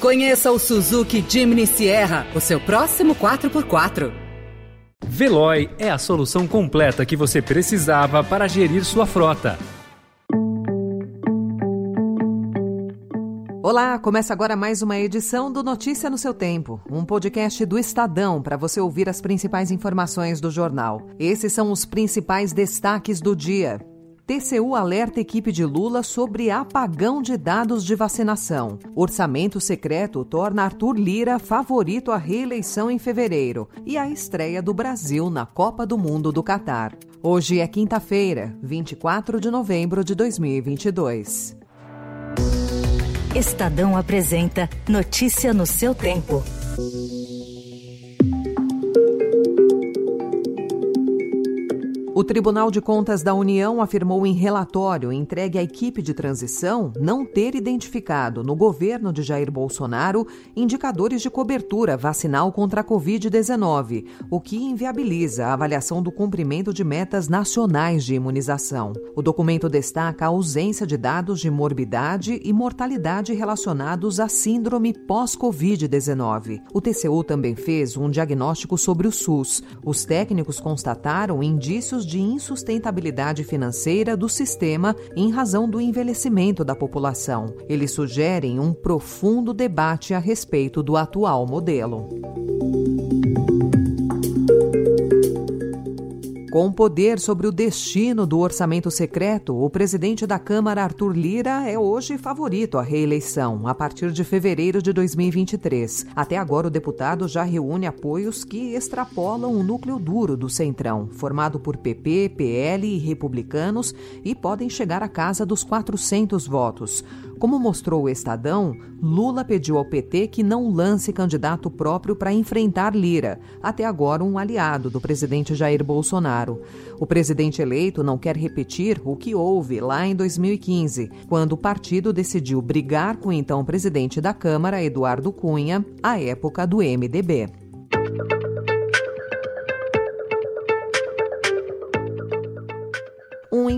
Conheça o Suzuki Jimny Sierra, o seu próximo 4x4. Veloy é a solução completa que você precisava para gerir sua frota. Olá, começa agora mais uma edição do Notícia no seu Tempo, um podcast do Estadão para você ouvir as principais informações do jornal. Esses são os principais destaques do dia. TCU alerta equipe de Lula sobre apagão de dados de vacinação. Orçamento secreto torna Arthur Lira favorito à reeleição em fevereiro. E a estreia do Brasil na Copa do Mundo do Catar. Hoje é quinta-feira, 24 de novembro de 2022. Estadão apresenta Notícia no seu tempo. O Tribunal de Contas da União afirmou em relatório entregue à equipe de transição não ter identificado no governo de Jair Bolsonaro indicadores de cobertura vacinal contra a Covid-19, o que inviabiliza a avaliação do cumprimento de metas nacionais de imunização. O documento destaca a ausência de dados de morbidade e mortalidade relacionados à síndrome pós-Covid-19. O TCU também fez um diagnóstico sobre o SUS. Os técnicos constataram indícios de insustentabilidade financeira do sistema em razão do envelhecimento da população. Eles sugerem um profundo debate a respeito do atual modelo. Com poder sobre o destino do orçamento secreto, o presidente da Câmara, Arthur Lira, é hoje favorito à reeleição, a partir de fevereiro de 2023. Até agora, o deputado já reúne apoios que extrapolam o núcleo duro do Centrão, formado por PP, PL e republicanos, e podem chegar à casa dos 400 votos. Como mostrou o Estadão, Lula pediu ao PT que não lance candidato próprio para enfrentar Lira, até agora um aliado do presidente Jair Bolsonaro. O presidente eleito não quer repetir o que houve lá em 2015, quando o partido decidiu brigar com o então presidente da Câmara, Eduardo Cunha, à época do MDB.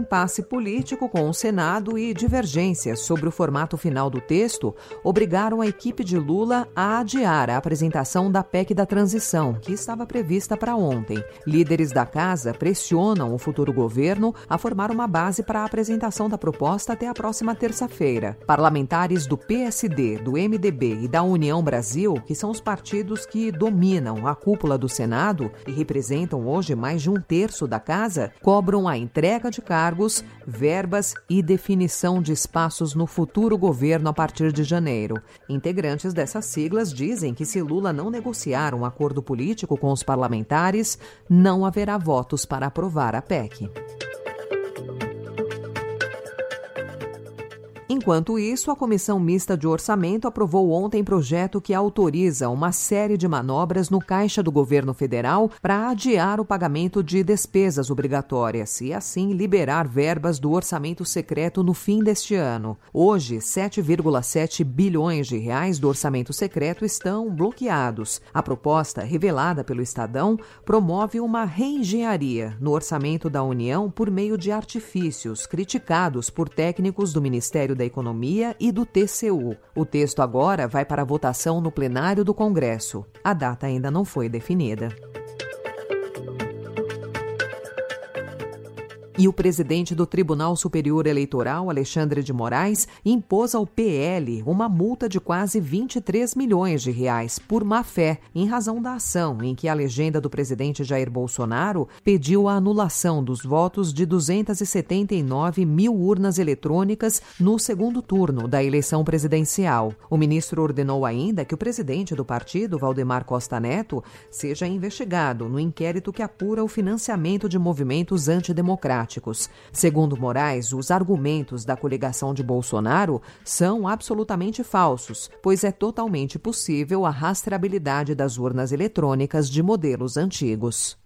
Impasse político com o Senado e divergências sobre o formato final do texto obrigaram a equipe de Lula a adiar a apresentação da PEC da transição, que estava prevista para ontem. Líderes da casa pressionam o futuro governo a formar uma base para a apresentação da proposta até a próxima terça-feira. Parlamentares do PSD, do MDB e da União Brasil, que são os partidos que dominam a cúpula do Senado e representam hoje mais de um terço da casa, cobram a entrega de cargos, verbas e definição de espaços no futuro governo a partir de janeiro. Integrantes dessas siglas dizem que se Lula não negociar um acordo político com os parlamentares, não haverá votos para aprovar a PEC. Enquanto isso, a Comissão Mista de Orçamento aprovou ontem projeto que autoriza uma série de manobras no caixa do governo federal para adiar o pagamento de despesas obrigatórias e, assim, liberar verbas do orçamento secreto no fim deste ano. Hoje, 7,7 bilhões de reais do orçamento secreto estão bloqueados. A proposta, revelada pelo Estadão, promove uma reengenharia no orçamento da União por meio de artifícios criticados por técnicos do Ministério Ministério da Economia e do TCU. O texto agora vai para votação no plenário do Congresso. A data ainda não foi definida. E o presidente do Tribunal Superior Eleitoral, Alexandre de Moraes, impôs ao PL uma multa de quase 23 milhões de reais por má fé, em razão da ação em que a legenda do presidente Jair Bolsonaro pediu a anulação dos votos de 279 mil urnas eletrônicas no segundo turno da eleição presidencial. O ministro ordenou ainda que o presidente do partido, Valdemar Costa Neto, seja investigado no inquérito que apura o financiamento de movimentos antidemocráticos Segundo Moraes, os argumentos da coligação de Bolsonaro são absolutamente falsos, pois é totalmente possível a rastreabilidade das urnas eletrônicas de modelos antigos.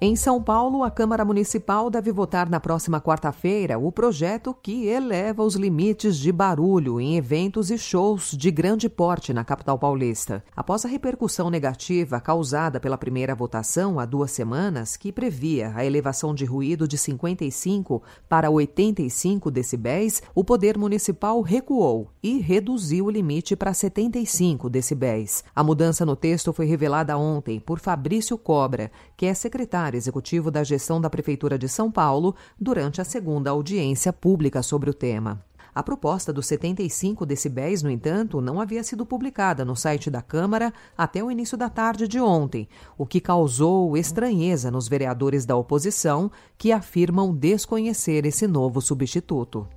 Em São Paulo, a Câmara Municipal deve votar na próxima quarta-feira o projeto que eleva os limites de barulho em eventos e shows de grande porte na capital paulista. Após a repercussão negativa causada pela primeira votação há duas semanas, que previa a elevação de ruído de 55 para 85 decibéis, o Poder Municipal recuou e reduziu o limite para 75 decibéis. A mudança no texto foi revelada ontem por Fabrício Cobra, que é secretário executivo da gestão da Prefeitura de São Paulo durante a segunda audiência pública sobre o tema. A proposta dos 75 decibéis, no entanto, não havia sido publicada no site da Câmara até o início da tarde de ontem, o que causou estranheza nos vereadores da oposição, que afirmam desconhecer esse novo substituto.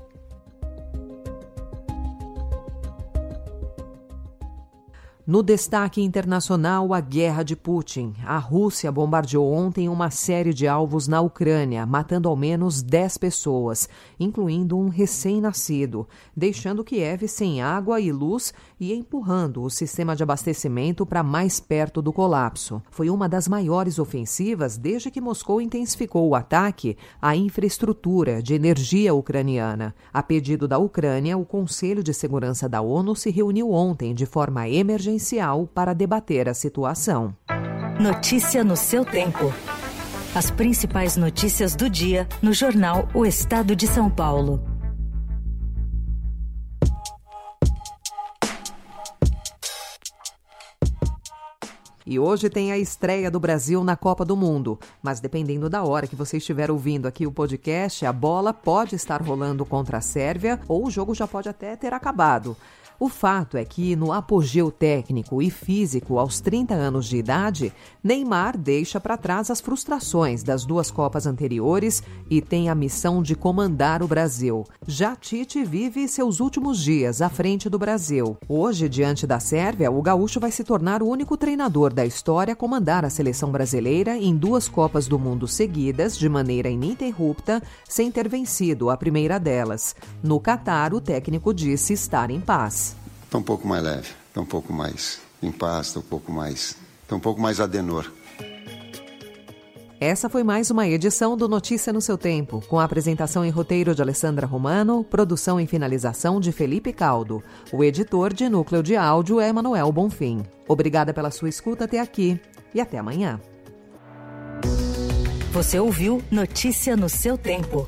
No destaque internacional, a guerra de Putin. A Rússia bombardeou ontem uma série de alvos na Ucrânia, matando ao menos 10 pessoas, incluindo um recém-nascido, deixando Kiev sem água e luz e empurrando o sistema de abastecimento para mais perto do colapso. Foi uma das maiores ofensivas desde que Moscou intensificou o ataque à infraestrutura de energia ucraniana. A pedido da Ucrânia, o Conselho de Segurança da ONU se reuniu ontem de forma emergencial para debater a situação. Notícia no seu tempo. As principais notícias do dia no jornal O Estado de São Paulo. E hoje tem a estreia do Brasil na Copa do Mundo. Mas dependendo da hora que você estiver ouvindo aqui o podcast, a bola pode estar rolando contra a Sérvia ou o jogo já pode até ter acabado. O fato é que, no apogeu técnico e físico aos 30 anos de idade, Neymar deixa para trás as frustrações das duas Copas anteriores e tem a missão de comandar o Brasil. Já Tite vive seus últimos dias à frente do Brasil. Hoje, diante da Sérvia, o gaúcho vai se tornar o único treinador da história a comandar a seleção brasileira em duas Copas do Mundo seguidas, de maneira ininterrupta, sem ter vencido a primeira delas. No Catar, o técnico disse estar em paz. Está um pouco mais leve, está um pouco mais em paz, está um pouco mais, está um pouco mais adenor. Essa foi mais uma edição do Notícia no seu tempo, com a apresentação e roteiro de Alessandra Romano, produção e finalização de Felipe Caldo. O editor de núcleo de áudio é Manuel Bonfim. Obrigada pela sua escuta até aqui e até amanhã. Você ouviu Notícia no seu tempo.